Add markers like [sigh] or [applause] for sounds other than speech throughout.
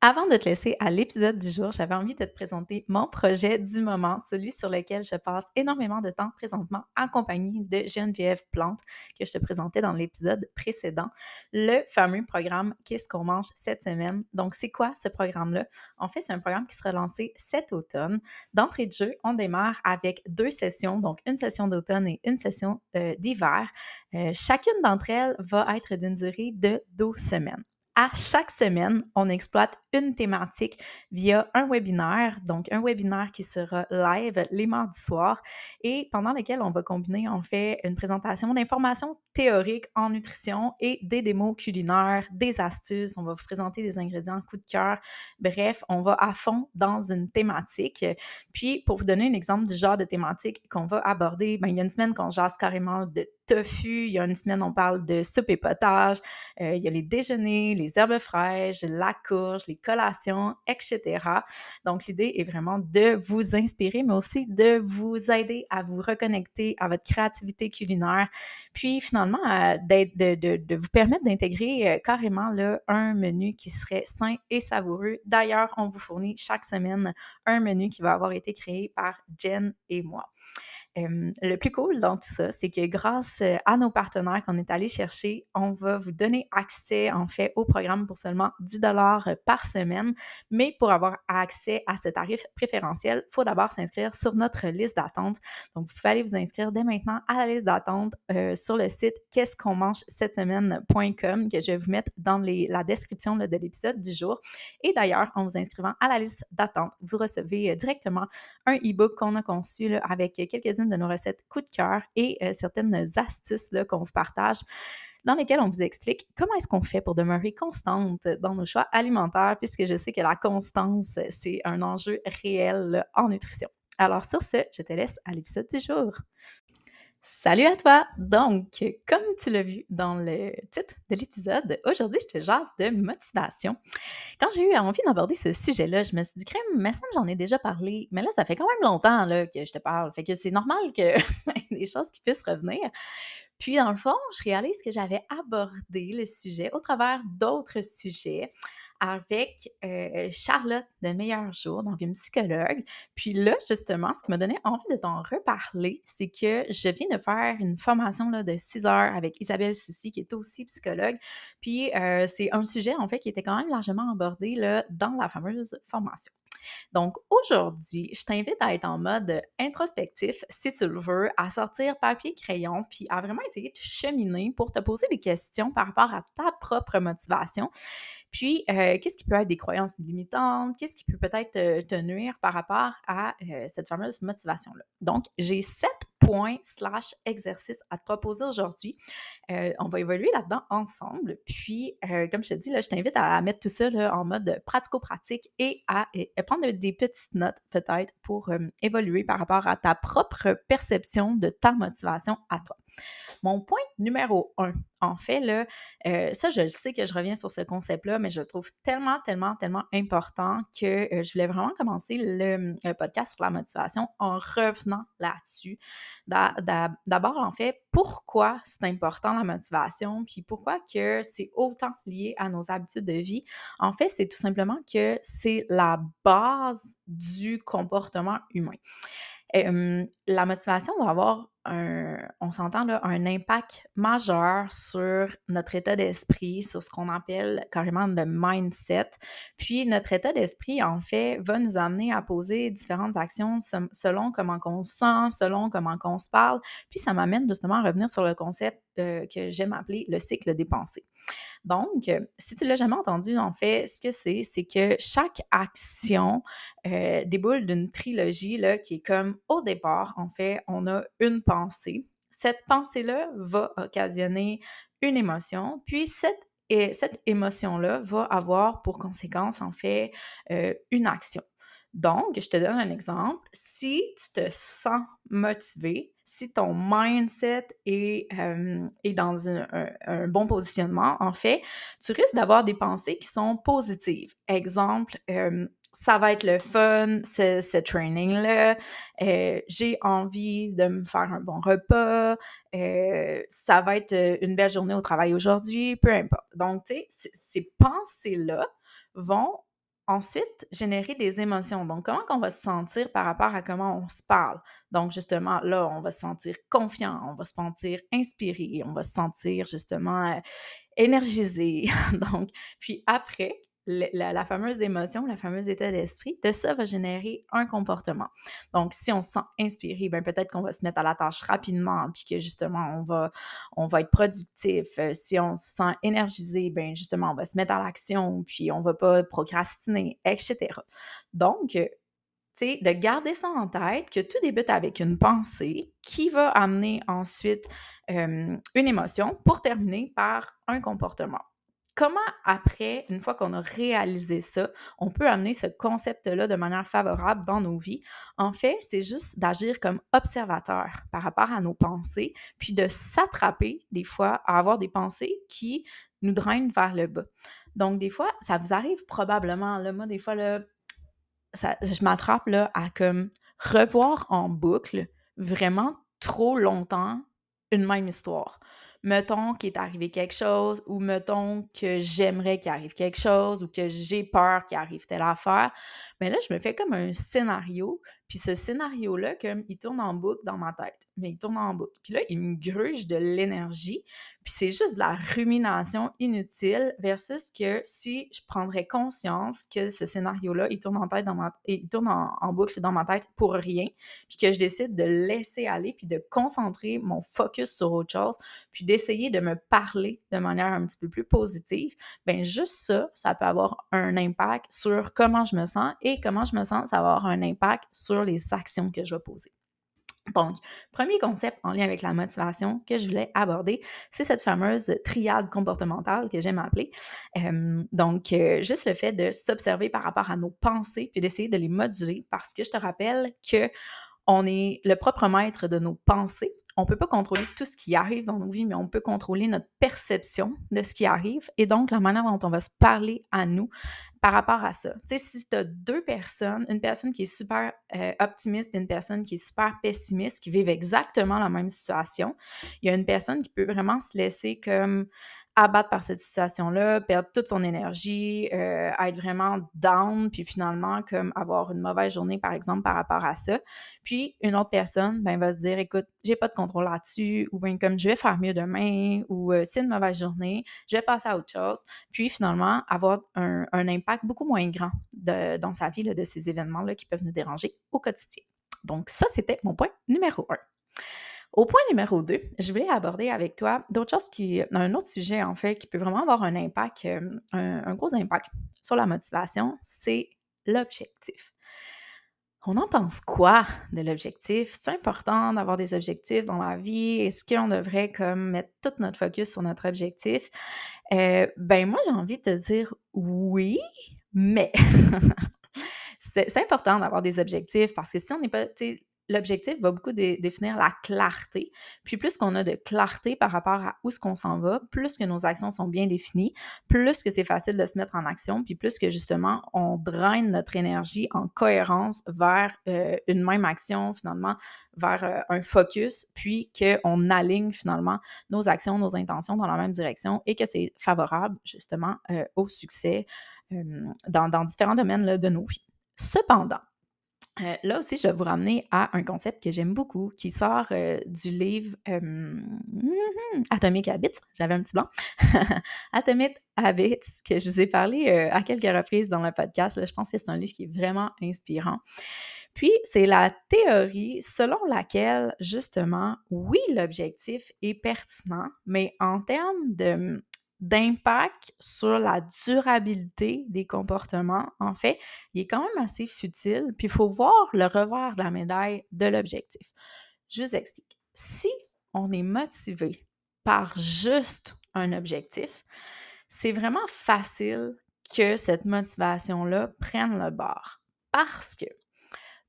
Avant de te laisser à l'épisode du jour, j'avais envie de te présenter mon projet du moment, celui sur lequel je passe énormément de temps présentement en compagnie de Geneviève Plante, que je te présentais dans l'épisode précédent, le fameux programme Qu'est-ce qu'on mange cette semaine? Donc, c'est quoi ce programme-là? En fait, c'est un programme qui sera lancé cet automne. D'entrée de jeu, on démarre avec deux sessions, donc une session d'automne et une session euh, d'hiver. Euh, chacune d'entre elles va être d'une durée de 12 semaines à chaque semaine, on exploite une thématique via un webinaire, donc un webinaire qui sera live les mardis soirs et pendant lequel on va combiner en fait une présentation d'informations théoriques en nutrition et des démos culinaires, des astuces, on va vous présenter des ingrédients coup de cœur. Bref, on va à fond dans une thématique. Puis pour vous donner un exemple du genre de thématique qu'on va aborder, ben, il y a une semaine qu'on jase carrément de tofu. Il y a une semaine, on parle de soupe et potage. Euh, il y a les déjeuners, les herbes fraîches, la courge, les collations, etc. Donc, l'idée est vraiment de vous inspirer, mais aussi de vous aider à vous reconnecter à votre créativité culinaire. Puis, finalement, de, vous permettre d'intégrer euh, carrément là, un menu qui serait sain et savoureux. D'ailleurs, on vous fournit chaque semaine un menu qui va avoir été créé par Jen et moi le plus cool dans tout ça, c'est que grâce à nos partenaires qu'on est allé chercher, on va vous donner accès en fait au programme pour seulement 10 dollars par semaine. Mais pour avoir accès à ce tarif préférentiel, il faut d'abord s'inscrire sur notre liste d'attente. Donc, vous pouvez aller vous inscrire dès maintenant à la liste d'attente sur le site qu'est-ce qu'on mange cette semaine.com que je vais vous mettre dans la description de l'épisode du jour. Et d'ailleurs, en vous inscrivant à la liste d'attente, vous recevez directement un e-book qu'on a conçu avec quelques-unes de nos recettes coup de cœur et euh, certaines astuces qu'on vous partage dans lesquelles on vous explique comment est-ce qu'on fait pour demeurer constante dans nos choix alimentaires, puisque je sais que la constance, c'est un enjeu réel en nutrition. Alors sur ce, je te laisse à l'épisode du jour. Salut à toi! Donc, comme tu l'as vu dans le titre de l'épisode, aujourd'hui, je te jase de motivation. Quand j'ai eu envie d'aborder ce sujet-là, je me suis dit, crème, mais ça, j'en ai déjà parlé, mais là, ça fait quand même longtemps là, que je te parle. Fait que c'est normal que [laughs] des choses qui puissent revenir. Puis, dans le fond, je réalise que j'avais abordé le sujet au travers d'autres sujets avec Charlotte de Meilleur Jour, donc une psychologue. Puis là, justement, ce qui m'a donné envie de t'en reparler, c'est que je viens de faire une formation de 6 heures avec Isabelle Soucy, qui est aussi psychologue. Puis c'est un sujet, en fait, qui était quand même largement abordé là, dans la fameuse formation. Donc aujourd'hui, je t'invite à être en mode introspectif, si tu le veux, à sortir papier, crayon, puis à vraiment essayer de cheminer pour te poser des questions par rapport à ta propre motivation. Puis, euh, qu'est-ce qui peut être des croyances limitantes? Qu'est-ce qui peut peut-être te, nuire par rapport à euh, cette fameuse motivation-là? Donc, j'ai sept points slash exercices à te proposer aujourd'hui. Euh, on va évoluer là-dedans ensemble. Puis, comme je te dis, là, je t'invite à, mettre tout ça en mode pratico-pratique et à, prendre des petites notes peut-être pour évoluer par rapport à ta propre perception de ta motivation à toi. Mon point numéro un, en fait, là, euh, ça, je sais que je reviens sur ce concept-là, mais je le trouve tellement, tellement, tellement important que euh, je voulais vraiment commencer le, podcast sur la motivation en revenant là-dessus. D'abord, en fait, pourquoi c'est important la motivation, puis pourquoi que c'est autant lié à nos habitudes de vie? En fait, c'est tout simplement que c'est la base du comportement humain. La motivation va avoir un, on s'entend là, un impact majeur sur notre état d'esprit, sur ce qu'on appelle carrément le mindset. Puis notre état d'esprit, en fait, va nous amener à poser différentes actions selon comment on se sent, selon comment on se parle. Puis ça m'amène justement à revenir sur le concept euh, que j'aime appeler le cycle des pensées. Donc, si tu l'as jamais entendu, en fait, ce que c'est, c'est que chaque action euh, déboule d'une trilogie là, qui est comme au départ, en fait, on a une pensée. Cette pensée-là va occasionner une émotion, puis cette, cette émotion-là va avoir pour conséquence, en fait, euh, une action. Donc, je te donne un exemple. Si tu te sens motivé, si ton mindset est, dans un, bon positionnement, en fait, tu risques d'avoir des pensées qui sont positives. Exemple, ça va être le fun, ce, training-là, euh, j'ai envie de me faire un bon repas, euh, ça va être une belle journée au travail aujourd'hui, peu importe. Donc, tu sais, ces pensées-là vont ensuite générer des émotions. Donc, comment on va se sentir par rapport à comment on se parle? Donc, justement, là, on va se sentir confiant, on va se sentir inspiré, on va se sentir justement euh, énergisé. [laughs] Donc, puis après, la, fameuse émotion, la fameuse état d'esprit, de ça va générer un comportement. Donc, si on se sent inspiré, ben peut-être qu'on va se mettre à la tâche rapidement, puis que justement, on va, être productif. Euh, si on se sent énergisé, ben justement, on va se mettre à l'action, puis on va pas procrastiner, etc. Donc, euh, de garder ça en tête, que tout débute avec une pensée qui va amener ensuite une émotion pour terminer par un comportement comment après, une fois qu'on a réalisé ça, on peut amener ce concept-là de manière favorable dans nos vies? En fait, c'est juste d'agir comme observateur par rapport à nos pensées, puis de s'attraper des fois à avoir des pensées qui nous drainent vers le bas. Donc, des fois, ça vous arrive probablement, là, moi, des fois, je m'attrape à revoir en boucle vraiment trop longtemps une même histoire mettons qu'il est arrivé quelque chose ou mettons que j'aimerais qu'il arrive quelque chose ou que j'ai peur qu'il arrive telle affaire, mais là, je me fais comme un scénario, puis ce scénario-là, comme il tourne en boucle dans ma tête, mais il tourne en boucle. Puis là, il me gruge de l'énergie, puis c'est juste de la rumination inutile versus que si je prendrais conscience que ce scénario-là, il tourne en tête dans ma il tourne en, boucle dans ma tête pour rien, puis que je décide de laisser aller, puis de concentrer mon focus sur autre chose, puis d'essayer de me parler de manière un petit peu plus positive, ben juste ça, ça peut avoir un impact sur comment je me sens et comment je me sens, ça va avoir un impact sur les actions que je vais poser. Donc, premier concept en lien avec la motivation que je voulais aborder, c'est cette fameuse triade comportementale que j'aime appeler. donc, euh, juste le fait de s'observer par rapport à nos pensées puis d'essayer de les moduler parce que je te rappelle que on est le propre maître de nos pensées on ne peut pas contrôler tout ce qui arrive dans nos vies, mais on peut contrôler notre perception de ce qui arrive. Et donc la manière dont on va se parler à nous par rapport à ça. Tu sais, si tu as deux personnes, une personne qui est super euh, optimiste et une personne qui est super pessimiste, qui vivent exactement la même situation, il y a une personne qui peut vraiment se laisser comme abattre par cette situation-là, perdre toute son énergie, euh, être vraiment down, puis finalement, comme avoir une mauvaise journée, par exemple, par rapport à ça. Puis, une autre personne, ben, va se dire, écoute, j'ai pas de contrôle là-dessus, ou bien comme je vais faire mieux demain, ou euh, c'est une mauvaise journée, je vais passer à autre chose. Puis, finalement, avoir un, impact beaucoup moins grand dans sa vie, de ces événements-là qui peuvent nous déranger au quotidien. Donc, ça, c'était mon point numéro un. Au point numéro 2, je voulais aborder avec toi d'autres choses qui, un autre sujet en fait, qui peut vraiment avoir un impact, euh, un, gros impact sur la motivation, c'est l'objectif. On en pense quoi de l'objectif? C'est important d'avoir des objectifs dans la vie? Est-ce qu'on devrait comme mettre tout notre focus sur notre objectif? Euh, ben moi, j'ai envie de te dire oui, mais [laughs] c'est important d'avoir des objectifs parce que si on n'est pas, l'objectif va beaucoup définir la clarté. Puis plus qu'on a de clarté par rapport à où ce qu'on s'en va, plus que nos actions sont bien définies, plus que c'est facile de se mettre en action, puis plus que justement on draine notre énergie en cohérence vers euh, une même action finalement, vers euh, un focus, puis qu'on aligne finalement nos actions, nos intentions dans la même direction et que c'est favorable justement euh, au succès dans, différents domaines de nos vies. Cependant, Euh, là aussi, je vais vous ramener à un concept que j'aime beaucoup, qui sort euh, du livre Atomic Habits. J'avais un petit blanc. [laughs] Atomic Habits, que je vous ai parlé euh, à quelques reprises dans le podcast. je pense que c'est un livre qui est vraiment inspirant. Puis, c'est la théorie selon laquelle, justement, oui, l'objectif est pertinent, mais en termes de d'impact sur la durabilité des comportements, en fait, il est quand même assez futile. Puis il faut voir le revers de la médaille de l'objectif. Je vous explique. Si on est motivé par juste un objectif, c'est vraiment facile que cette motivation-là prenne le bord. Parce que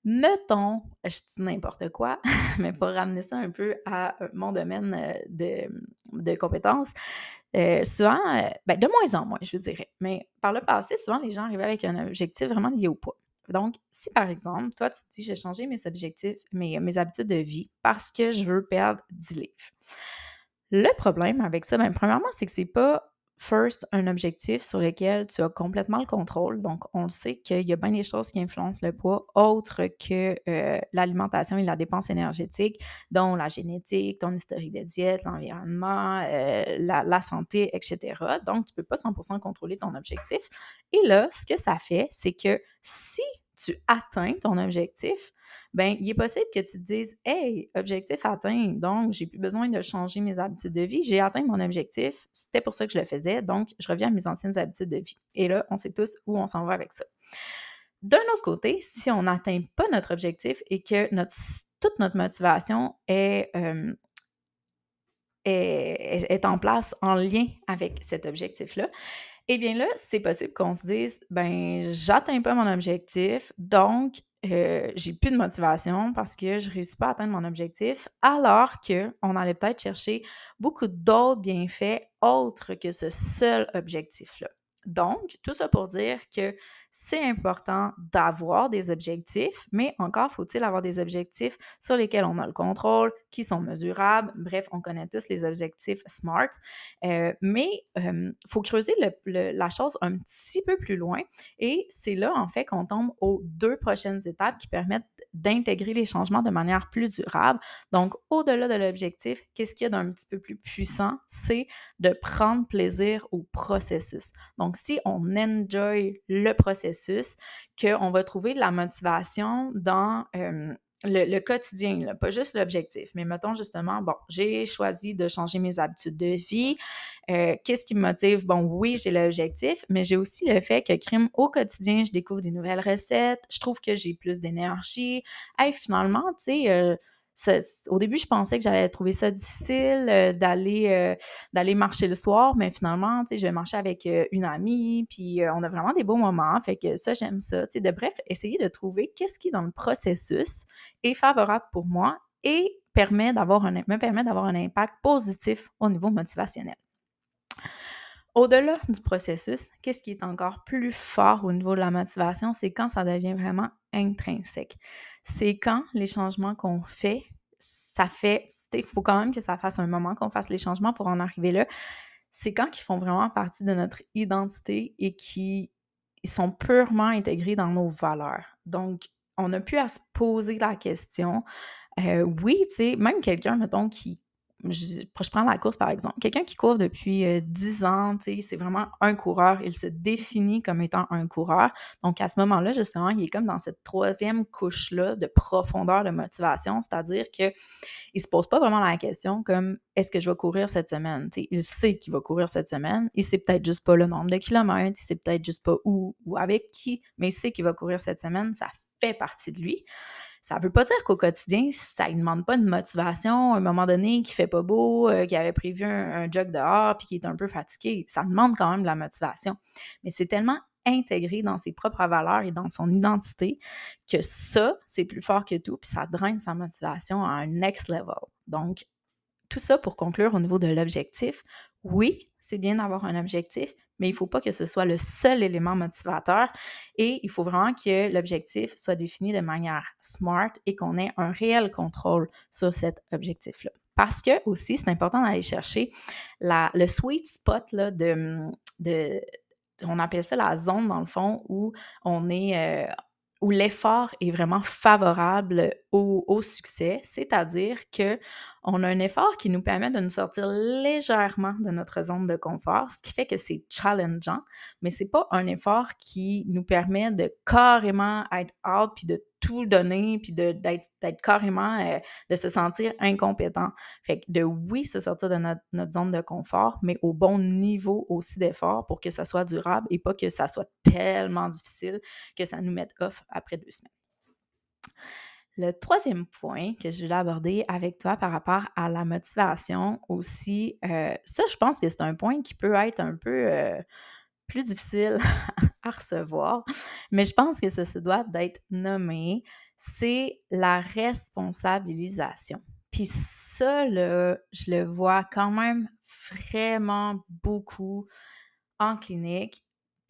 Mettons, je dis n'importe quoi, [laughs] mais pour ramener ça un peu à euh, mon domaine euh, de, de compétences, euh, souvent, ben, de moins en moins, je dirais, mais par le passé, souvent, les gens arrivaient avec un objectif vraiment lié au poids. Donc, si par exemple, toi, tu te dis, j'ai changé mes objectifs, mes, mes habitudes de vie parce que je veux perdre 10 livres. Le problème avec ça, ben, premièrement, c'est que c'est pas first, un objectif sur lequel tu as complètement le contrôle. Donc, on le sait qu'il y a bien des choses qui influencent le poids, autres que euh, l'alimentation et la dépense énergétique, dont la génétique, ton historique de diète, l'environnement, euh, la, santé, etc. Donc, tu ne peux pas 100% contrôler ton objectif. Et là, ce que ça fait, c'est que si tu atteins ton objectif, ben il est possible que tu te dises Hey, objectif atteint, donc j'ai plus besoin de changer mes habitudes de vie, j'ai atteint mon objectif, c'était pour ça que je le faisais, donc je reviens à mes anciennes habitudes de vie. Et là, on sait tous où on s'en va avec ça. D'un autre côté, si on n'atteint pas notre objectif et que notre, toute notre motivation est, est, en place en lien avec cet objectif-là, eh bien là, c'est possible qu'on se dise, ben, j'atteins pas mon objectif, donc euh, j'ai plus de motivation parce que je réussis pas à atteindre mon objectif, alors qu'on allait peut-être chercher beaucoup d'autres bienfaits autres que ce seul objectif-là. Donc, tout ça pour dire que c'est important d'avoir des objectifs, mais encore faut-il avoir des objectifs sur lesquels on a le contrôle, qui sont mesurables. Bref, on connaît tous les objectifs SMART, euh, mais il faut creuser la chose un petit peu plus loin et c'est là, en fait, qu'on tombe aux deux prochaines étapes qui permettent d'intégrer les changements de manière plus durable. Donc, au-delà de l'objectif, qu'est-ce qu'il y a d'un petit peu plus puissant? C'est de prendre plaisir au processus. Donc, si on enjoy le processus, qu'on va trouver de la motivation dans le, quotidien, pas juste l'objectif, mais mettons justement, bon, j'ai choisi de changer mes habitudes de vie. Euh, qu'est-ce qui me motive? Bon, oui, j'ai l'objectif, mais j'ai aussi le fait que crime au quotidien, je découvre des nouvelles recettes, je trouve que j'ai plus d'énergie. Hey, finalement, tu sais, euh, au début, je pensais que j'allais trouver ça difficile euh, d'aller euh, d'aller marcher le soir, mais finalement, tu sais, je vais marcher avec euh, une amie, puis on a vraiment des beaux moments. Fait que ça, j'aime ça. Tu sais, de bref, essayer de trouver qu'est-ce qui, dans le processus, est favorable pour moi et permet un, me permet d'avoir un impact positif au niveau motivationnel. Au-delà du processus, qu'est-ce qui est encore plus fort au niveau de la motivation, c'est quand ça devient vraiment intrinsèque. C'est quand les changements qu'on fait, ça fait, il faut quand même que ça fasse un moment qu'on fasse les changements pour en arriver là. C'est quand ils font vraiment partie de notre identité et qui sont purement intégrés dans nos valeurs. Donc, on n'a plus à se poser la question. Euh, oui, tu sais, même quelqu'un, mettons, qui je, prends la course par exemple, quelqu'un qui court depuis 10 euh, ans, c'est vraiment un coureur, il se définit comme étant un coureur. Donc à ce moment-là, justement, il est comme dans cette troisième couche-là de profondeur de motivation, c'est-à-dire qu'il ne se pose pas vraiment la question comme est-ce que je vais courir cette semaine? il sait qu'il va courir cette semaine, il sait peut-être juste pas le nombre de kilomètres, il sait peut-être juste pas où ou avec qui, mais il sait qu'il va courir cette semaine, ça fait partie de lui. Ça ne veut pas dire qu'au quotidien, ça ne demande pas de motivation, à un moment donné, qui fait pas beau, euh, qui avait prévu un, jog dehors, puis qui est un peu fatigué. Ça demande quand même de la motivation. Mais c'est tellement intégré dans ses propres valeurs et dans son identité que ça, c'est plus fort que tout, puis ça draine sa motivation à un next level. Donc, tout ça pour conclure au niveau de l'objectif. Oui, c'est bien d'avoir un objectif, mais il ne faut pas que ce soit le seul élément motivateur et il faut vraiment que l'objectif soit défini de manière smart et qu'on ait un réel contrôle sur cet objectif-là. Parce que aussi, c'est important d'aller chercher la, le sweet spot là, de, de, on appelle ça la zone dans le fond où on est, euh, où l'effort est vraiment favorable au, succès, c'est-à-dire que on a un effort qui nous permet de nous sortir légèrement de notre zone de confort, ce qui fait que c'est challengeant, mais c'est pas un effort qui nous permet de carrément être out puis de tout donner puis d'être carrément euh, de se sentir incompétent. Fait que de oui se sortir de notre, zone de confort, mais au bon niveau aussi d'effort pour que ça soit durable et pas que ça soit tellement difficile que ça nous mette off après deux semaines. Le troisième point que je voulais aborder avec toi par rapport à la motivation aussi, euh, ça, je pense que c'est un point qui peut être un peu euh, plus difficile [laughs] à recevoir, mais je pense que ça se doit d'être nommé, c'est la responsabilisation. Puis ça, là, je le vois quand même vraiment beaucoup en clinique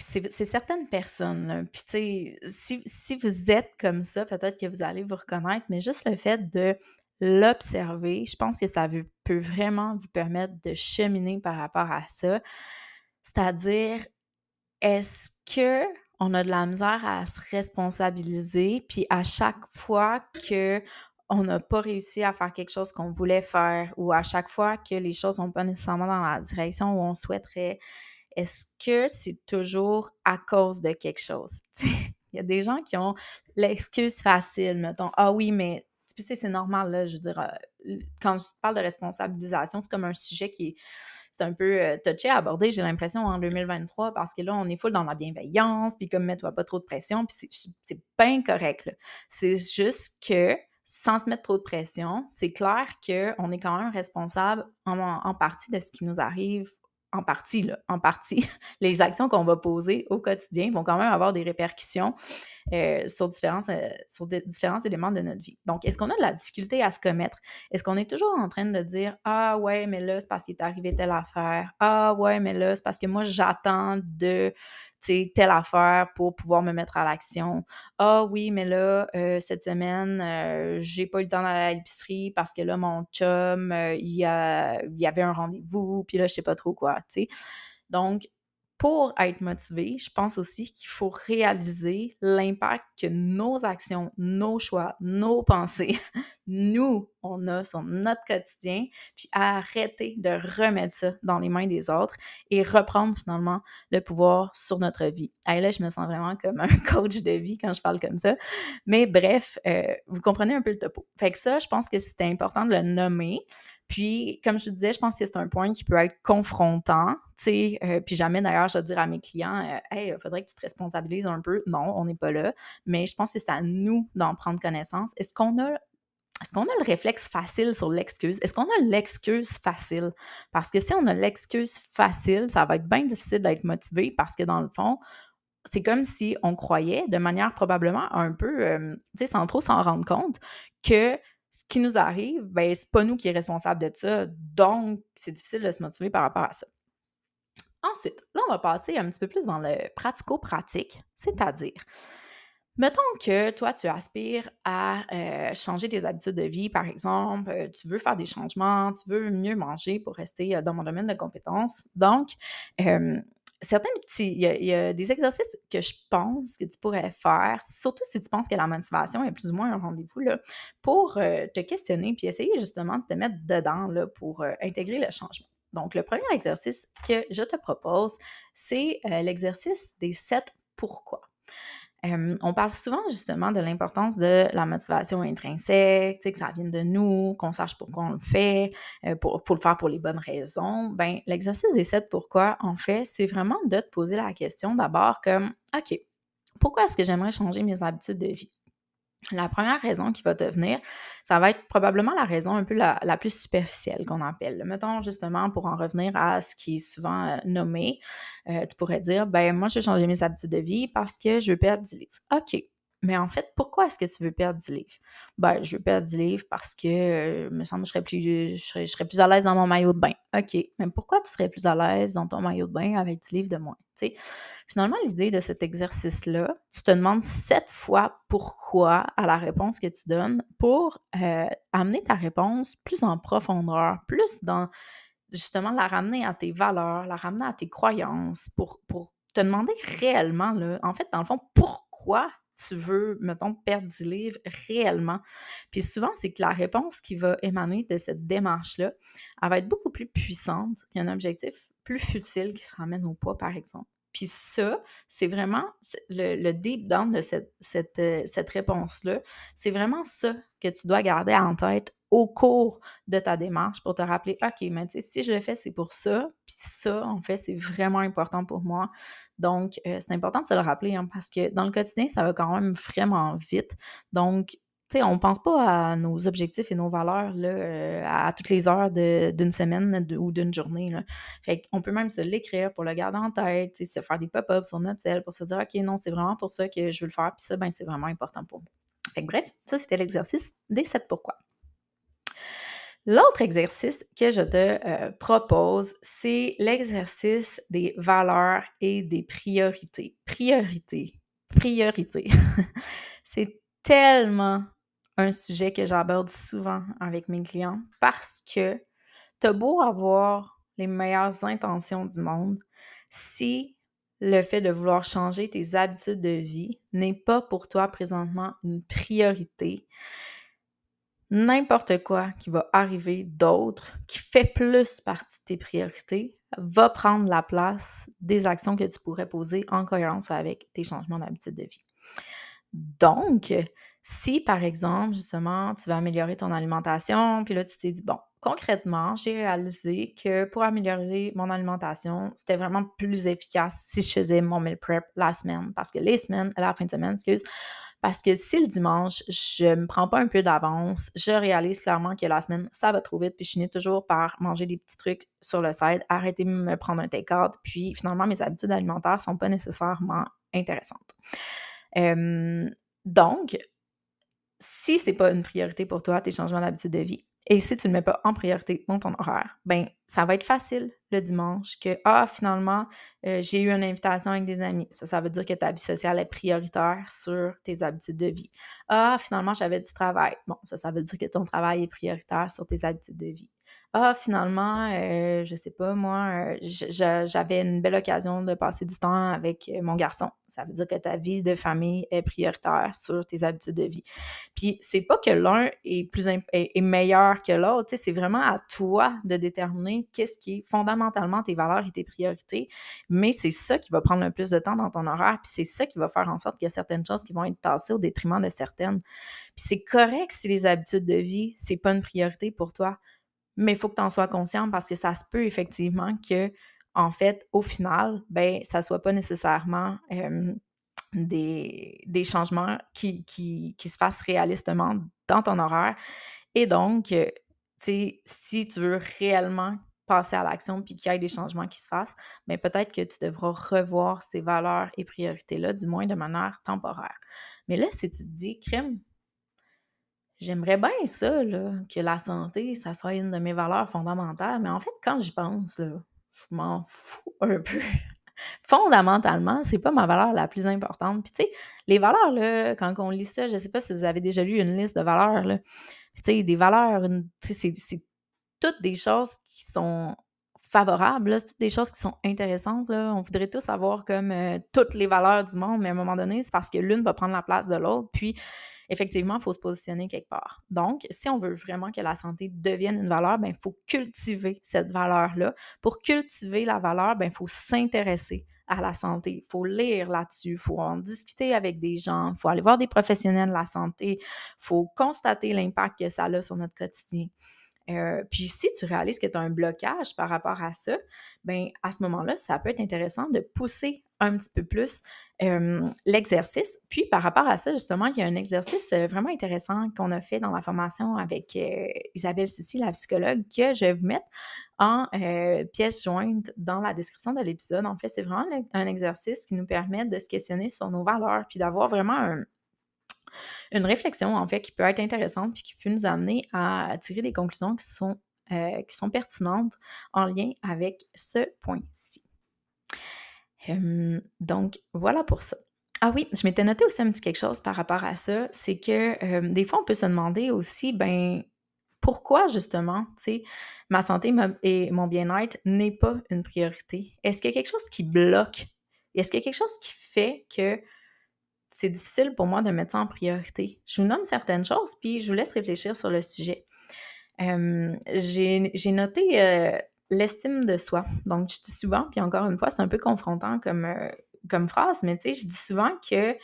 c'est certaines personnes. Puis, tu si, si, vous êtes comme ça, peut-être que vous allez vous reconnaître, mais juste le fait de l'observer, je pense que ça peut vraiment vous permettre de cheminer par rapport à ça. C'est-à-dire, est-ce que on a de la misère à se responsabiliser, puis à chaque fois que on n'a pas réussi à faire quelque chose qu'on voulait faire, ou à chaque fois que les choses n'ont pas nécessairement dans la direction où on souhaiterait, est-ce que c'est toujours à cause de quelque chose? [laughs] Il y a des gens qui ont l'excuse facile, mettons, ah oui, mais tu sais, c'est normal, là, je veux dire, euh, quand je parle de responsabilisation, c'est comme un sujet qui est, un peu euh, touché à aborder, j'ai l'impression, en 2023, parce que là, on est full dans la bienveillance, puis comme, mets-toi pas trop de pression, puis c'est bien correct, C'est juste que, sans se mettre trop de pression, c'est clair qu'on est quand même responsable en, partie de ce qui nous arrive en partie, là, en partie, [laughs] les actions qu'on va poser au quotidien vont quand même avoir des répercussions euh, sur, différents, euh, sur différents éléments de notre vie. Donc, est-ce qu'on a de la difficulté à se commettre? Est-ce qu'on est toujours en train de dire Ah ouais, mais là, c'est parce qu'il est arrivé telle affaire. Ah ouais, mais là, c'est parce que moi, j'attends de telle affaire pour pouvoir me mettre à l'action. Ah oui, mais là, euh, cette semaine, euh, j'ai pas eu le temps d'aller à l'épicerie parce que là, mon chum, euh, il, y avait un rendez-vous, puis là, je sais pas trop quoi, tu. Donc, pour être motivé, je pense aussi qu'il faut réaliser l'impact que nos actions, nos choix, nos pensées, [laughs] nous, on a sur notre quotidien, puis arrêter de remettre ça dans les mains des autres et reprendre finalement le pouvoir sur notre vie. Et là, je me sens vraiment comme un [laughs] coach de vie quand je parle comme ça. Mais bref, euh, vous comprenez un peu le topo. Fait que ça, je pense que c'était important de le nommer puis, comme je te disais, je pense que c'est un point qui peut être confrontant, euh, puis jamais d'ailleurs, je vais dire à mes clients, euh, hey, il faudrait que tu te responsabilises un peu. Non, on n'est pas là, mais je pense que c'est à nous d'en prendre connaissance. Est-ce qu'on a est-ce qu'on a le réflexe facile sur l'excuse? Est-ce qu'on a l'excuse facile? Parce que si on a l'excuse facile, ça va être bien difficile d'être motivé parce que dans le fond, c'est comme si on croyait, de manière probablement un peu, euh, tu sais, sans trop s'en rendre compte, que ce qui nous arrive, ben, c'est pas nous qui est responsable de ça. Donc, c'est difficile de se motiver par rapport à ça. Ensuite, là, on va passer un petit peu plus dans le pratico-pratique, c'est-à-dire, mettons que toi, tu aspires à euh, changer tes habitudes de vie, par exemple, euh, tu veux faire des changements, tu veux mieux manger pour rester euh, dans mon domaine de compétences. Donc, certains petits, il y, a, des exercices que je pense que tu pourrais faire, surtout si tu penses que la motivation est plus ou moins un rendez-vous, pour euh, te questionner puis essayer justement de te mettre dedans là, pour euh, intégrer le changement. Donc, le premier exercice que je te propose, c'est euh, l'exercice des sept pourquoi on parle souvent justement de l'importance de la motivation intrinsèque, que ça vienne de nous, qu'on sache pourquoi on le fait, euh, pour, le faire pour les bonnes raisons. Ben, l'exercice des sept pourquoi, en fait, c'est vraiment de te poser la question d'abord comme, OK, pourquoi est-ce que j'aimerais changer mes habitudes de vie? La première raison qui va te venir, ça va être probablement la raison un peu la, plus superficielle qu'on appelle. Mettons justement pour en revenir à ce qui est souvent euh, nommé, euh, tu pourrais dire, ben moi je vais changer mes habitudes de vie parce que je veux perdre du livre. OK, mais en fait, pourquoi est-ce que tu veux perdre du livre? Ben, je veux perdre du livre parce que, euh, me semble, je serais plus, je serais, plus à l'aise dans mon maillot de bain. OK, mais pourquoi tu serais plus à l'aise dans ton maillot de bain avec du livre de moins? Finalement, l'idée de cet exercice-là, tu te demandes sept fois pourquoi à la réponse que tu donnes pour euh, amener ta réponse plus en profondeur, plus dans justement la ramener à tes valeurs, la ramener à tes croyances, pour, pour te demander réellement, là, en fait, dans le fond, pourquoi tu veux, mettons, perdre du livre réellement? Puis souvent, c'est que la réponse qui va émaner de cette démarche-là, elle va être beaucoup plus puissante qu'un objectif plus futile qui se ramène au poids, par exemple. Puis ça, c'est vraiment le, deep down de cette, cette, euh, réponse-là. C'est vraiment ça que tu dois garder en tête au cours de ta démarche pour te rappeler, OK, mais tu sais, si je le fais, c'est pour ça. Puis ça, en fait, c'est vraiment important pour moi. Donc, euh, c'est important de se le rappeler hein, parce que dans le quotidien, ça va quand même vraiment vite. Donc, tu sais, on ne pense pas à nos objectifs et nos valeurs là, euh, à toutes les heures d'une semaine ou d'une journée. Là. Fait peut même se l'écrire pour le garder en tête, se faire des pop-ups sur notre tel pour se dire OK, non, c'est vraiment pour ça que je veux le faire, puis ça, ben, c'est vraiment important pour moi. Fait bref, ça, c'était l'exercice des 7 pourquoi. L'autre exercice que je te euh, propose, c'est l'exercice des valeurs et des priorités. Priorité, priorité. [laughs] c'est tellement un sujet que j'aborde souvent avec mes clients parce que as beau avoir les meilleures intentions du monde, si le fait de vouloir changer tes habitudes de vie n'est pas pour toi présentement une priorité, n'importe quoi qui va arriver d'autre, qui fait plus partie de tes priorités, va prendre la place des actions que tu pourrais poser en cohérence avec tes changements d'habitude de vie. Donc, si, par exemple, justement, tu veux améliorer ton alimentation, puis là, tu t'es dit, bon, concrètement, j'ai réalisé que pour améliorer mon alimentation, c'était vraiment plus efficace si je faisais mon meal prep la semaine, parce que les semaines, la fin de semaine, excuse, parce que si le dimanche, je me prends pas un peu d'avance, je réalise clairement que la semaine, ça va trop vite, puis je finis toujours par manger des petits trucs sur le side, arrêter de me prendre un take-out, puis finalement, mes habitudes alimentaires sont pas nécessairement intéressantes. donc, si c'est pas une priorité pour toi, tes changements d'habitude de vie, et si tu ne mets pas en priorité dans ton horaire, ben ça va être facile le dimanche que ah finalement euh, j'ai eu une invitation avec des amis. Ça ça veut dire que ta vie sociale est prioritaire sur tes habitudes de vie. Ah finalement j'avais du travail. Bon, ça ça veut dire que ton travail est prioritaire sur tes habitudes de vie. Ah, finalement, euh, je sais pas, moi, euh, j'avais une belle occasion de passer du temps avec euh, mon garçon. Ça veut dire que ta vie de famille est prioritaire sur tes habitudes de vie. Puis, c'est pas que l'un est plus est, meilleur que l'autre, c'est vraiment à toi de déterminer qu'est-ce qui est fondamentalement tes valeurs et tes priorités. Mais c'est ça qui va prendre le plus de temps dans ton horaire, puis c'est ça qui va faire en sorte qu'il y a certaines choses qui vont être tassées au détriment de certaines. Puis c'est correct si les habitudes de vie, c'est pas une priorité pour toi mais il faut que tu en sois conscient parce que ça se peut effectivement que, en fait, au final, ben, ça ne soit pas nécessairement des, changements qui, qui, se fassent réalistement dans ton horaire. Et donc, sais, si tu veux réellement passer à l'action puis qu'il y ait des changements qui se fassent, mais ben, peut-être que tu devras revoir ces valeurs et priorités-là, du moins de manière temporaire. Mais là, si tu te dis, crime, J'aimerais bien ça, là, que la santé, ça soit une de mes valeurs fondamentales, mais en fait, quand j'y pense, là, je m'en fous un peu. [laughs] Fondamentalement, c'est pas ma valeur la plus importante. Puis, tu sais, les valeurs, là, quand on lit ça, je sais pas si vous avez déjà lu une liste de valeurs, là. Tu sais, des valeurs, c'est toutes des choses qui sont favorables, c'est toutes des choses qui sont intéressantes. Là. On voudrait tous avoir comme euh, toutes les valeurs du monde, mais à un moment donné, c'est parce que l'une va prendre la place de l'autre. Puis, effectivement, il faut se positionner quelque part. Donc, si on veut vraiment que la santé devienne une valeur, ben, il faut cultiver cette valeur-là. Pour cultiver la valeur, ben, il faut s'intéresser à la santé. Il faut lire là-dessus, il faut en discuter avec des gens, il faut aller voir des professionnels de la santé, il faut constater l'impact que ça a sur notre quotidien. Euh, puis si tu réalises que tu as un blocage par rapport à ça, ben à ce moment-là, ça peut être intéressant de pousser un petit peu plus l'exercice. Puis par rapport à ça, justement, il y a un exercice euh, vraiment intéressant qu'on a fait dans la formation avec euh, Isabelle Sucy, la psychologue, que je vais vous mettre en pièce jointe dans la description de l'épisode. En fait, c'est vraiment un exercice qui nous permet de se questionner sur nos valeurs, puis d'avoir vraiment un, une réflexion, en fait, qui peut être intéressante puis qui peut nous amener à tirer des conclusions qui sont, euh, qui sont pertinentes en lien avec ce point-ci. donc, voilà pour ça. Ah oui, je m'étais noté aussi un petit quelque chose par rapport à ça, c'est que des fois, on peut se demander aussi, ben, pourquoi justement, tu sais, ma santé et mon bien-être n'est pas une priorité? Est-ce qu'il y a quelque chose qui bloque? Est-ce qu'il y a quelque chose qui fait que c'est difficile pour moi de mettre ça en priorité. Je vous nomme certaines choses, puis je vous laisse réfléchir sur le sujet. J'ai noté euh, l'estime de soi. Donc, je dis souvent, puis encore une fois, c'est un peu confrontant comme, euh, comme phrase, mais tu sais, je dis souvent que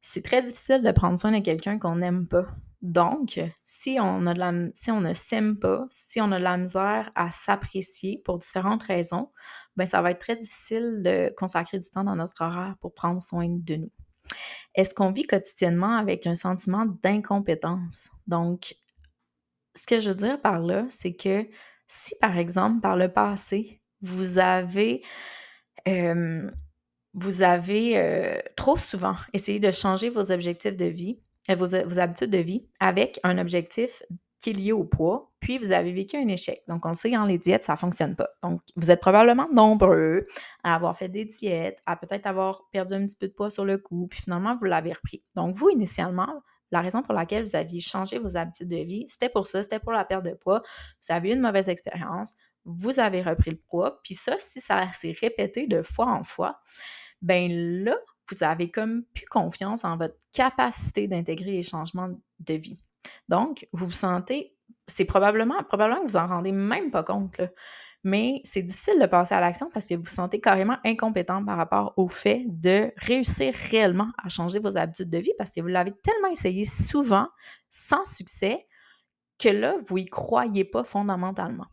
c'est très difficile de prendre soin de quelqu'un qu'on n'aime pas. Donc, si on a de la, si on ne s'aime pas, si on a de la misère à s'apprécier pour différentes raisons, ben ça va être très difficile de consacrer du temps dans notre horaire pour prendre soin de nous. Est-ce qu'on vit quotidiennement avec un sentiment d'incompétence? Donc, ce que je veux dire par là, c'est que si, par exemple, par le passé, vous avez, vous avez trop souvent essayé de changer vos objectifs de vie, euh, vos, habitudes de vie avec un objectif qui est lié au poids, puis vous avez vécu un échec. Donc, on le sait, en les diètes, ça ne fonctionne pas. Donc, vous êtes probablement nombreux à avoir fait des diètes, à peut-être avoir perdu un petit peu de poids sur le coup, puis finalement, vous l'avez repris. Donc, vous, initialement, la raison pour laquelle vous aviez changé vos habitudes de vie, c'était pour ça, c'était pour la perte de poids. Vous avez eu une mauvaise expérience, vous avez repris le poids, puis ça, si ça s'est répété de fois en fois, ben là, vous avez comme plus confiance en votre capacité d'intégrer les changements de vie. Donc, vous vous sentez, c'est probablement, probablement que vous en rendez même pas compte, mais c'est difficile de passer à l'action parce que vous vous sentez carrément incompétent par rapport au fait de réussir réellement à changer vos habitudes de vie parce que vous l'avez tellement essayé souvent sans succès que là, vous y croyez pas fondamentalement.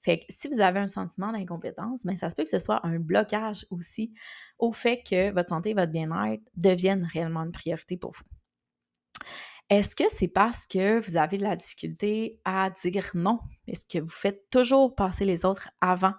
Fait que si vous avez un sentiment d'incompétence, bien, ça se peut que ce soit un blocage aussi au fait que votre santé et votre bien-être deviennent réellement une priorité pour vous. Est-ce que c'est parce que vous avez de la difficulté à dire non? Est-ce que vous faites toujours passer les autres avant?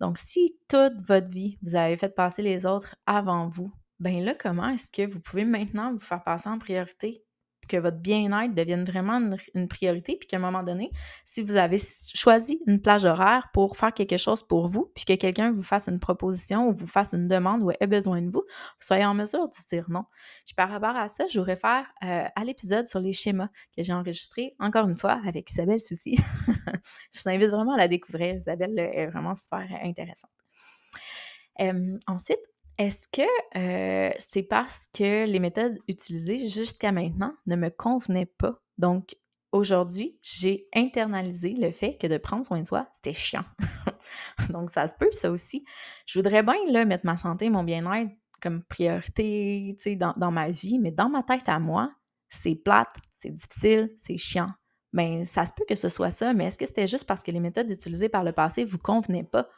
Donc, si toute votre vie, vous avez fait passer les autres avant vous, ben là, comment est-ce que vous pouvez maintenant vous faire passer en priorité? Que votre bien-être devienne vraiment une, priorité, puis qu'à un moment donné, si vous avez choisi une plage horaire pour faire quelque chose pour vous, puis que quelqu'un vous fasse une proposition ou vous fasse une demande ou ait besoin de vous, vous soyez en mesure de dire non. Puis par rapport à ça, je vous réfère euh, à l'épisode sur les schémas que j'ai enregistré, encore une fois, avec Isabelle Soucy. [laughs] je vous invite vraiment à la découvrir. Isabelle est vraiment super intéressante. ensuite, est-ce que c'est parce que les méthodes utilisées jusqu'à maintenant ne me convenaient pas? Donc, aujourd'hui, j'ai internalisé le fait que de prendre soin de soi, c'était chiant. [laughs] Donc, ça se peut, ça aussi. Je voudrais bien là, mettre ma santé et mon bien-être comme priorité dans, dans ma vie, mais dans ma tête à moi, c'est plate, c'est difficile, c'est chiant. Bien, ça se peut que ce soit ça, mais est-ce que c'était juste parce que les méthodes utilisées par le passé ne vous convenaient pas?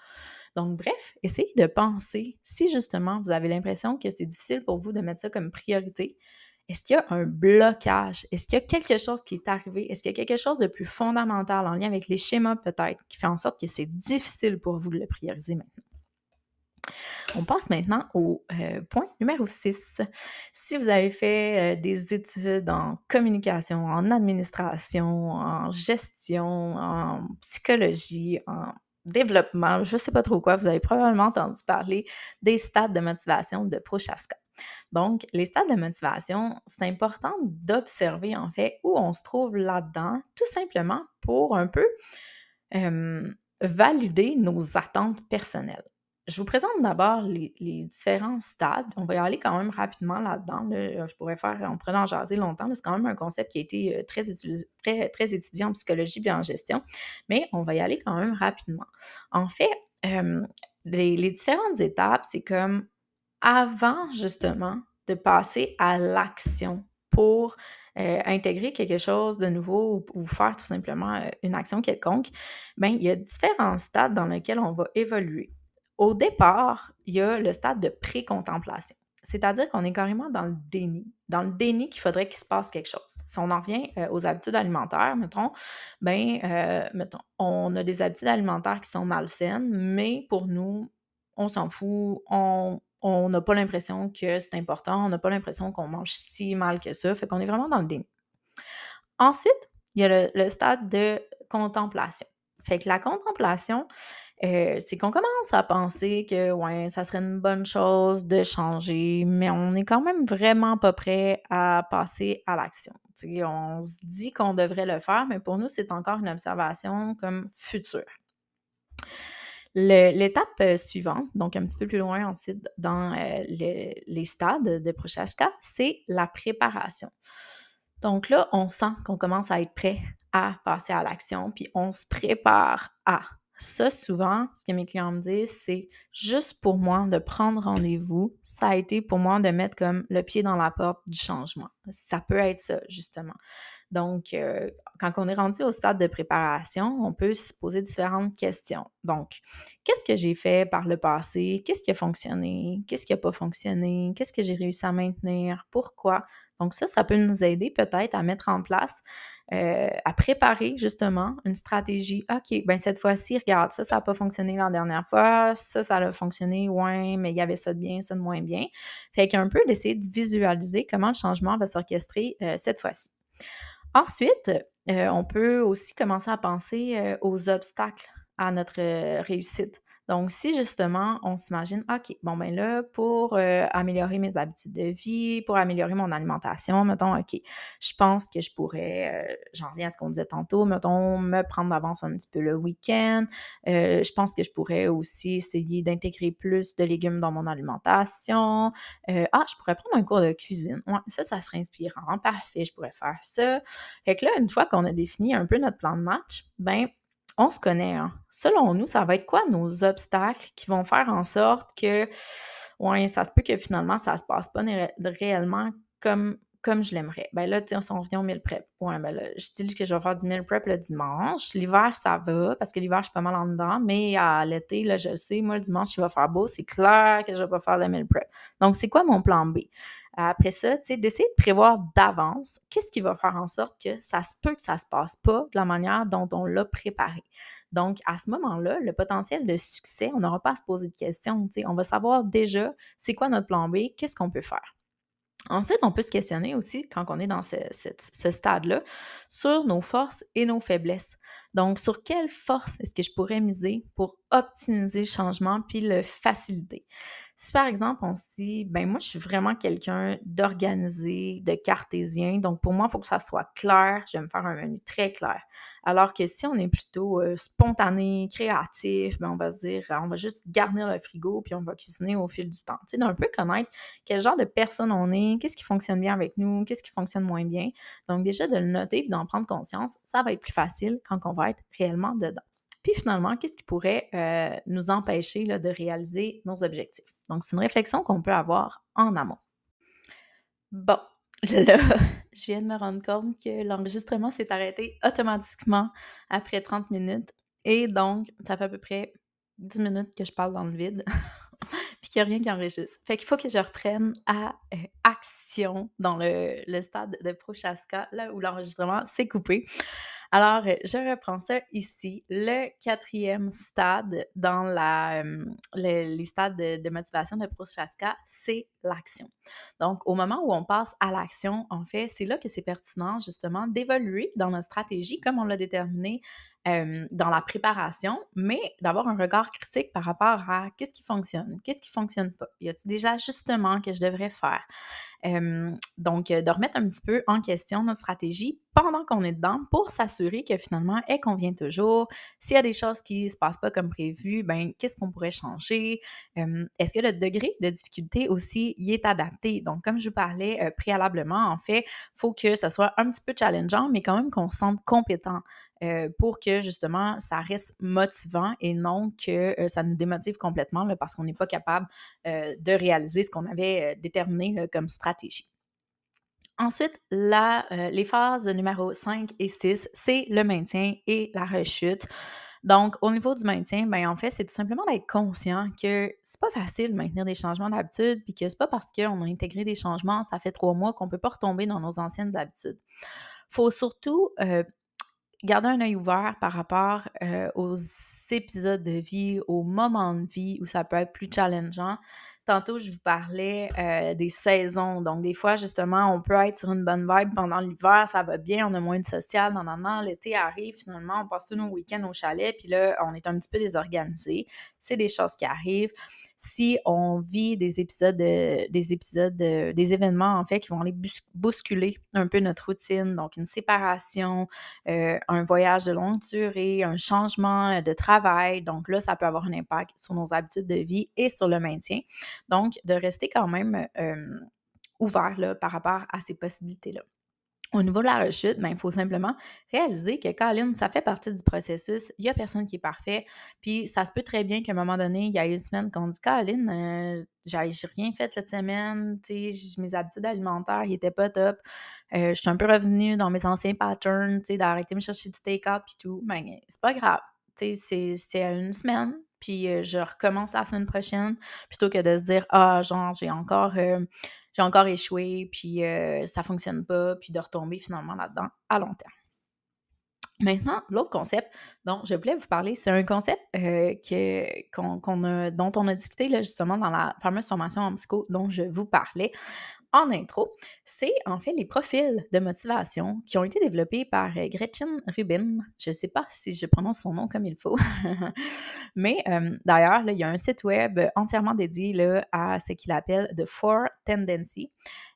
Donc, bref, essayez de penser si justement vous avez l'impression que c'est difficile pour vous de mettre ça comme priorité. Est-ce qu'il y a un blocage? Est-ce qu'il y a quelque chose qui est arrivé? Est-ce qu'il y a quelque chose de plus fondamental en lien avec les schémas peut-être qui fait en sorte que c'est difficile pour vous de le prioriser maintenant? On passe maintenant au euh, point numéro 6. Si vous avez fait euh, des études en communication, en administration, en gestion, en psychologie, en développement, je ne sais pas trop quoi, vous avez probablement entendu parler des stades de motivation de Prochaska. Donc, les stades de motivation, c'est important d'observer en fait où on se trouve là-dedans, tout simplement pour un peu valider nos attentes personnelles. Je vous présente d'abord les, différents stades. On va y aller quand même rapidement là-dedans. Je pourrais faire, on pourrait en jaser longtemps. C'est quand même un concept qui a été euh, très, très, très étudié en psychologie et en gestion, mais on va y aller quand même rapidement. En fait, les, différentes étapes, c'est comme avant justement de passer à l'action pour euh, intégrer quelque chose de nouveau ou, faire tout simplement euh, une action quelconque, bien, il y a différents stades dans lesquels on va évoluer. Au départ, il y a le stade de pré-contemplation. C'est-à-dire qu'on est carrément dans le déni. Dans le déni qu'il faudrait qu'il se passe quelque chose. Si on en revient euh, aux habitudes alimentaires, mettons, ben, euh, mettons, on a des habitudes alimentaires qui sont malsaines, mais pour nous, on s'en fout, on n'a pas l'impression que c'est important, on n'a pas l'impression qu'on mange si mal que ça, fait qu'on est vraiment dans le déni. Ensuite, il y a le stade de contemplation. Fait que la contemplation, euh, c'est qu'on commence à penser que ouais, ça serait une bonne chose de changer, mais on n'est quand même vraiment pas prêt à passer à l'action. On se dit qu'on devrait le faire, mais pour nous, c'est encore une observation comme future. L'étape euh, suivante, donc un petit peu plus loin ensuite dans euh, les stades de Prochaska, c'est la préparation. Donc là, on sent qu'on commence à être prêt à passer à l'action, puis on se prépare à. Ça, souvent, ce que mes clients me disent, c'est juste pour moi de prendre rendez-vous. Ça a été pour moi de mettre comme le pied dans la porte du changement. Ça peut être ça, justement. Donc, euh, quand on est rendu au stade de préparation, on peut se poser différentes questions. Donc, qu'est-ce que j'ai fait par le passé? Qu'est-ce qui a fonctionné? Qu'est-ce qui n'a pas fonctionné? Qu'est-ce que j'ai réussi à maintenir? Pourquoi? Donc, ça, ça peut nous aider peut-être à mettre en place, euh, à préparer justement une stratégie. OK, ben cette fois-ci, regarde, ça, ça n'a pas fonctionné la dernière fois, ça, ça a fonctionné, ouais, mais il y avait ça de bien, ça de moins bien. Fait qu'un peu d'essayer de visualiser comment le changement va s'orchestrer euh, cette fois-ci. Ensuite, euh, on peut aussi commencer à penser aux obstacles à notre réussite. Donc, si justement, on s'imagine, OK, bon, ben là, pour euh, améliorer mes habitudes de vie, pour améliorer mon alimentation, mettons, OK, je pense que je pourrais, euh, j'en reviens à ce qu'on disait tantôt, mettons, me prendre d'avance un petit peu le week-end. Euh, je pense que je pourrais aussi essayer d'intégrer plus de légumes dans mon alimentation. ah, je pourrais prendre un cours de cuisine. Ouais, ça, ça serait inspirant. Parfait, je pourrais faire ça. Fait que là, une fois qu'on a défini un peu notre plan de match, ben, on se connaît. Hein. Selon nous, ça va être quoi nos obstacles qui vont faire en sorte que, ouais, ça se peut que finalement, ça se passe pas réellement comme, comme je l'aimerais? Ben là, tu sais, on s'en revient au meal prep. Ouais, ben là, je dis que je vais faire du meal prep le dimanche. L'hiver, ça va, parce que l'hiver, je suis pas mal en dedans, mais à l'été, là, je le sais, moi, le dimanche, il va faire beau, c'est clair que je vais pas faire de meal prep. Donc, c'est quoi mon plan B? Après ça, d'essayer de prévoir d'avance qu'est-ce qui va faire en sorte que ça se peut que ça se passe pas de la manière dont on l'a préparé. Donc, à ce moment-là, le potentiel de succès, on n'aura pas à se poser de questions. On va savoir déjà c'est quoi notre plan B, qu'est-ce qu'on peut faire. Ensuite, on peut se questionner aussi, quand on est dans ce, ce stade-là, sur nos forces et nos faiblesses. Donc, sur quelle force est-ce que je pourrais miser pour optimiser le changement puis le faciliter? Si par exemple, on se dit, ben moi, je suis vraiment quelqu'un d'organisé, de cartésien, donc pour moi, il faut que ça soit clair, je vais me faire un menu très clair. Alors que si on est plutôt euh, spontané, créatif, ben on va se dire, on va juste garnir le frigo puis on va cuisiner au fil du temps. Tu sais, d'un peu connaître quel genre de personne on est, qu'est-ce qui fonctionne bien avec nous, qu'est-ce qui fonctionne moins bien. Donc déjà, de le noter puis d'en prendre conscience, ça va être plus facile quand on va être réellement dedans. Puis finalement, qu'est-ce qui pourrait euh, nous empêcher de réaliser nos objectifs? Donc, c'est une réflexion qu'on peut avoir en amont. Bon, [laughs] là, je viens de me rendre compte que l'enregistrement s'est arrêté automatiquement après 30 minutes. Et donc, ça fait à peu près 10 minutes que je parle dans le vide. [laughs] puis qu'il n'y a rien qui enregistre. Fait qu'il faut que je reprenne à euh, action dans le, le, stade de Prochaska, là où l'enregistrement s'est coupé. Alors, euh, je reprends ça ici. Le quatrième stade dans la, les stades de, motivation de Prochaska, c'est l'action. Donc, au moment où on passe à l'action, en fait, c'est là que c'est pertinent justement d'évoluer dans notre stratégie comme on l'a déterminé dans la préparation, mais d'avoir un regard critique par rapport à qu'est-ce qui fonctionne, qu'est-ce qui fonctionne pas. Y a-t-il des ajustements que je devrais faire? donc, de remettre un petit peu en question notre stratégie pendant qu'on est dedans pour s'assurer que finalement, elle convient toujours. S'il y a des choses qui ne se passent pas comme prévu, ben qu'est-ce qu'on pourrait changer? Est-ce que le degré de difficulté aussi y est adapté? Donc, comme je vous parlais euh, préalablement, en fait, il faut que ça soit un petit peu challengeant, mais quand même qu'on se sente compétent. Euh, pour que justement ça reste motivant et non que euh, ça nous démotive complètement parce qu'on n'est pas capable de réaliser ce qu'on avait déterminé comme stratégie. Ensuite, les phases numéro 5 et 6, c'est le maintien et la rechute. Donc, au niveau du maintien, ben en fait, c'est tout simplement d'être conscient que c'est pas facile de maintenir des changements d'habitude, puis que c'est pas parce qu'on a intégré des changements, ça fait trois mois qu'on peut pas retomber dans nos anciennes habitudes. Faut surtout garder un œil ouvert par rapport aux épisodes de vie, aux moments de vie où ça peut être plus challengeant. Tantôt, je vous parlais euh, des saisons. Donc, des fois, justement, on peut être sur une bonne vibe pendant l'hiver, ça va bien, on a moins de social, non, non, non. L'été arrive, finalement, on passe tous nos week-ends au chalet, puis là, on est un petit peu désorganisé. C'est des choses qui arrivent. Si on vit des épisodes, des épisodes, des événements en fait qui vont aller bousculer un peu notre routine, donc une séparation, euh, un voyage de longue durée, un changement de travail, donc là, ça peut avoir un impact sur nos habitudes de vie et sur le maintien. Donc, de rester quand même euh, ouvert là, par rapport à ces possibilités-là. Au niveau de la rechute, ben, il faut simplement réaliser que Colin, ça fait partie du processus. Il n'y a personne qui est parfait. Puis ça se peut très bien qu'à un moment donné, il y a une semaine qu'on dit Colin, euh, j'ai rien fait cette semaine, mes habitudes alimentaires n'étaient pas top. Euh, je suis un peu revenue dans mes anciens patterns, d'arrêter de me chercher du take-up et tout. Mais ben, c'est pas grave. C'est une semaine, puis euh, je recommence la semaine prochaine, plutôt que de se dire Ah, genre, j'ai encore j'ai encore échoué, puis euh, ça fonctionne pas, puis de retomber finalement là-dedans à long terme. Maintenant, l'autre concept dont je voulais vous parler, c'est un concept euh, que, dont on a discuté là, justement dans la fameuse formation en psycho dont je vous parlais en intro, c'est en fait les profils de motivation qui ont été développés par euh, Gretchen Rubin. Je ne sais pas si je prononce son nom comme il faut, [laughs] mais euh, d'ailleurs, il y a un site web entièrement dédié là, à ce qu'il appelle The Four Tendency.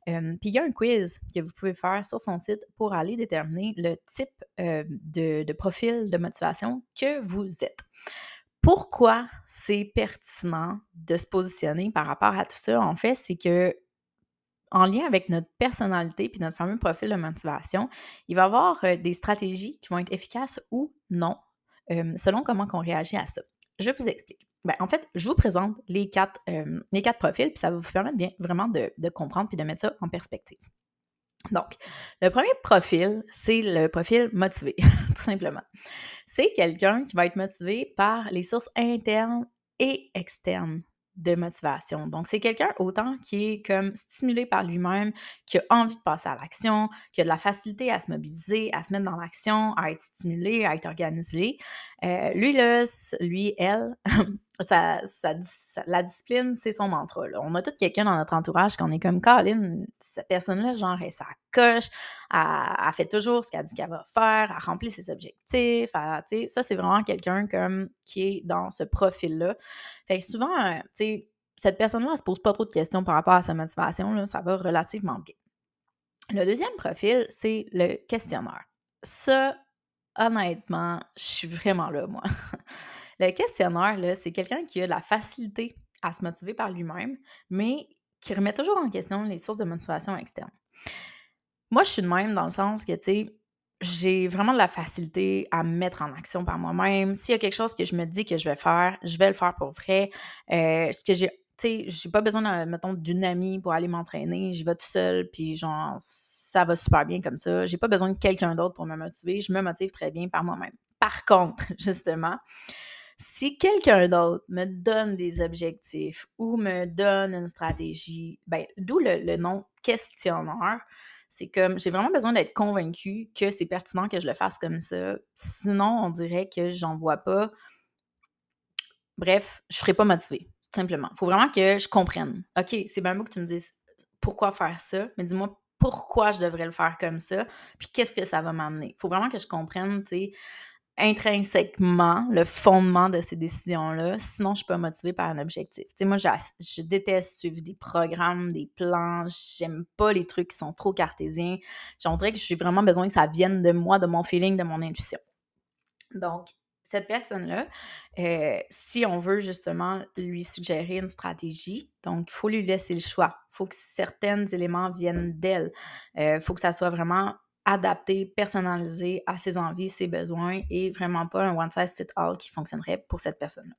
Euh, puis il y a un quiz que vous pouvez faire sur son site pour aller déterminer le type de profil de motivation que vous êtes pourquoi c'est pertinent de se positionner par rapport à tout ça, en fait, c'est que en lien avec notre personnalité puis notre fameux profil de motivation, il va y avoir euh, des stratégies qui vont être efficaces ou non, euh, selon comment on réagit à ça. Je vous explique. Ben, en fait, je vous présente les quatre, euh, les quatre profils, puis ça va vous permettre bien, vraiment de, de comprendre puis de mettre ça en perspective. Donc, le premier profil, c'est le profil motivé, [laughs] tout simplement. C'est quelqu'un qui va être motivé par les sources internes et externes de motivation. Donc, c'est quelqu'un autant qui est comme stimulé par lui-même, qui a envie de passer à l'action, qui a de la facilité à se mobiliser, à se mettre dans l'action, à être stimulé, à être organisé. Euh, lui, là, lui, elle, [laughs] ça, la discipline, c'est son mantra. On a tout quelqu'un dans notre entourage qu'on est comme Colin, cette personne-là, genre, elle, ça coche, elle, fait toujours ce qu'elle dit qu'elle va faire, elle remplit ses objectifs, ça, c'est vraiment quelqu'un comme qui est dans ce profil-là. Fait que souvent, euh, cette personne-là, elle se pose pas trop de questions par rapport à sa motivation, là, ça va relativement bien. Le deuxième profil, c'est le questionnaire. Ça, honnêtement, je suis vraiment là, moi. [laughs] Le questionnaire, c'est quelqu'un qui a la facilité à se motiver par lui-même, mais qui remet toujours en question les sources de motivation externes. Moi, je suis de même dans le sens que, tu sais, j'ai vraiment de la facilité à me mettre en action par moi-même. S'il y a quelque chose que je me dis que je vais faire, je vais le faire pour vrai. Euh, ce que j'ai sais, j'ai pas besoin, mettons, d'une amie pour aller m'entraîner. Je vais tout seul, puis genre, ça va super bien comme ça. J'ai pas besoin de quelqu'un d'autre pour me motiver. Je me motive très bien par moi-même. Par contre, [laughs] justement, si quelqu'un d'autre me donne des objectifs ou me donne une stratégie, ben, d'où le, nom questionnaire, c'est comme j'ai vraiment besoin d'être convaincue que c'est pertinent que je le fasse comme ça. Sinon, on dirait que j'en vois pas. Bref, je serai pas motivée, simplement. Il faut vraiment que je comprenne. OK, c'est bien beau que tu me dises pourquoi faire ça, mais dis-moi pourquoi je devrais le faire comme ça, puis qu'est-ce que ça va m'amener. Faut vraiment que je comprenne, tu sais, intrinsèquement le fondement de ces décisions-là, sinon je suis pas motivée par un objectif. Tu sais, moi, je déteste suivre des programmes, des plans, j'aime pas les trucs qui sont trop cartésiens. J'en dirais que j'ai vraiment besoin que ça vienne de moi, de mon feeling, de mon intuition. Donc, cette personne-là, euh, si on veut justement lui suggérer une stratégie, donc il faut lui laisser le choix. Il faut que certains éléments viennent d'elle. Il euh, faut que ça soit vraiment adapté, personnalisé à ses envies, ses besoins et vraiment pas un one size fit all qui fonctionnerait pour cette personne-là.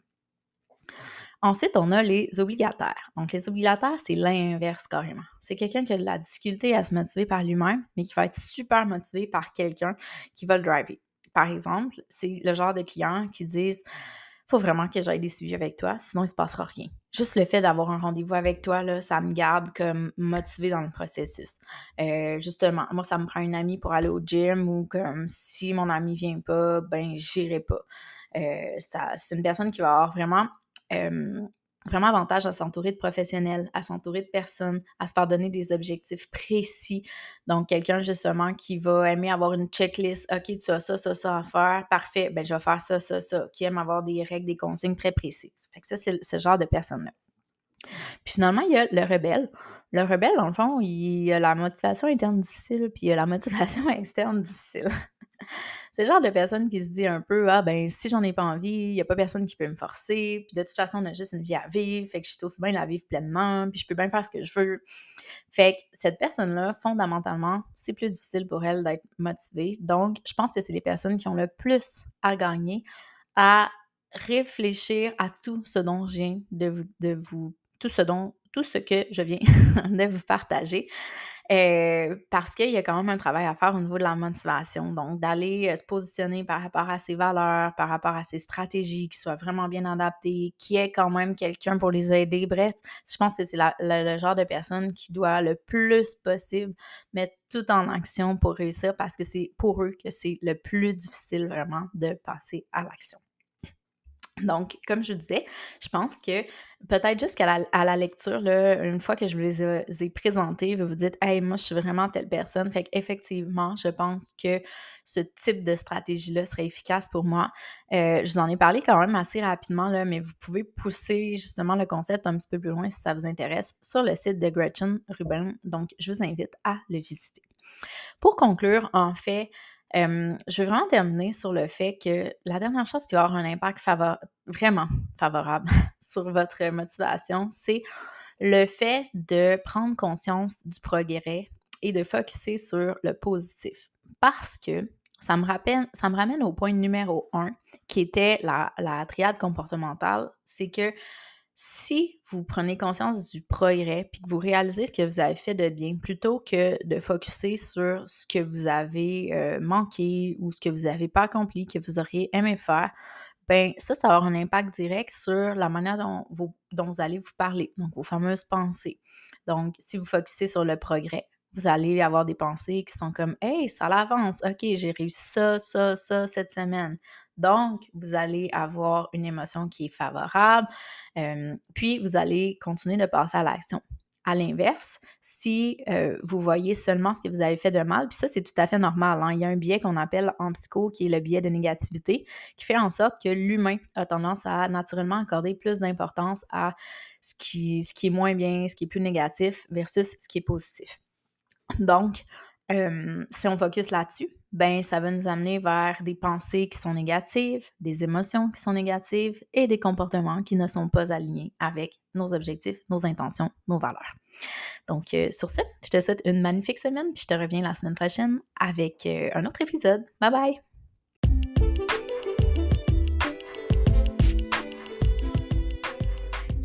Ensuite, on a les obligataires. Donc, les obligataires, c'est l'inverse carrément. C'est quelqu'un qui a de la difficulté à se motiver par lui-même, mais qui va être super motivé par quelqu'un qui va le driver. Par exemple, c'est le genre de clients qui disent faut vraiment que j'aille des suivis avec toi, sinon il se passera rien. Juste le fait d'avoir un rendez-vous avec toi, là, ça me garde comme motivée dans le processus. Euh, justement, moi, ça me prend une amie pour aller au gym ou comme si mon ami vient pas, ben j'irai pas. Euh, c'est une personne qui va avoir vraiment euh, vraiment avantage à s'entourer de professionnels, à s'entourer de personnes, à se faire donner des objectifs précis. Donc, quelqu'un justement qui va aimer avoir une checklist. OK, tu as ça, ça, ça à faire. Parfait. Ben, je vais faire ça, ça, ça. Qui aime avoir des règles, des consignes très précises. Fait que ça, c'est ce genre de personne-là. Puis finalement, il y a le rebelle. Le rebelle, dans le fond, il a la motivation interne difficile, puis il a la motivation [laughs] externe difficile. [laughs] C'est le genre de personne qui se dit un peu Ah, ben, si j'en ai pas envie, il n'y a pas personne qui peut me forcer, puis de toute façon, on a juste une vie à vivre, fait que je suis aussi bien la vivre pleinement, puis je peux bien faire ce que je veux. Fait que cette personne-là, fondamentalement, c'est plus difficile pour elle d'être motivée. Donc, je pense que c'est les personnes qui ont le plus à gagner à réfléchir à tout ce dont je viens de vous, de vous tout ce dont tout ce que je viens [laughs] de vous partager. Euh, parce qu'il y a quand même un travail à faire au niveau de la motivation. Donc, d'aller euh, se positionner par rapport à ses valeurs, par rapport à ses stratégies, qui soient vraiment bien adaptées, qui ait quand même quelqu'un pour les aider. Bref, je pense que c'est le genre de personne qui doit le plus possible mettre tout en action pour réussir parce que c'est pour eux que c'est le plus difficile vraiment de passer à l'action. Donc, comme je disais, je pense que peut-être juste qu'à la, lecture, là, une fois que je vous les ai, présentés, vous vous dites Hey, moi, je suis vraiment telle personne. Fait qu'effectivement, je pense que ce type de stratégie-là serait efficace pour moi. Euh, je vous en ai parlé quand même assez rapidement, là, mais vous pouvez pousser justement le concept un petit peu plus loin si ça vous intéresse sur le site de Gretchen Rubin. Donc, je vous invite à le visiter. Pour conclure, en fait, je veux vraiment terminer sur le fait que la dernière chose qui va avoir un impact vraiment favorable [laughs] sur votre motivation, c'est le fait de prendre conscience du progrès et de focuser sur le positif. Parce que ça me, rappelle, ça me ramène au point numéro un, qui était la, la triade comportementale, c'est que si vous prenez conscience du progrès puis que vous réalisez ce que vous avez fait de bien, plutôt que de focuser sur ce que vous avez euh, manqué ou ce que vous n'avez pas accompli, que vous auriez aimé faire, ben ça, ça va avoir un impact direct sur la manière dont vous, dont vous allez vous parler, donc vos fameuses pensées. Donc, si vous focussez sur le progrès, vous allez avoir des pensées qui sont comme Hey, ça l'avance, ok, j'ai réussi ça, ça, ça cette semaine. Donc, vous allez avoir une émotion qui est favorable, euh, puis vous allez continuer de passer à l'action. À l'inverse, si euh, vous voyez seulement ce que vous avez fait de mal, puis ça, c'est tout à fait normal. Hein. Il y a un biais qu'on appelle en psycho, qui est le biais de négativité, qui fait en sorte que l'humain a tendance à naturellement accorder plus d'importance à ce qui, ce qui est moins bien, ce qui est plus négatif versus ce qui est positif. Donc, si on focus là-dessus, ben ça va nous amener vers des pensées qui sont négatives, des émotions qui sont négatives et des comportements qui ne sont pas alignés avec nos objectifs, nos intentions, nos valeurs. Donc, euh, sur ce, je te souhaite une magnifique semaine, puis je te reviens la semaine prochaine avec euh, un autre épisode. Bye bye!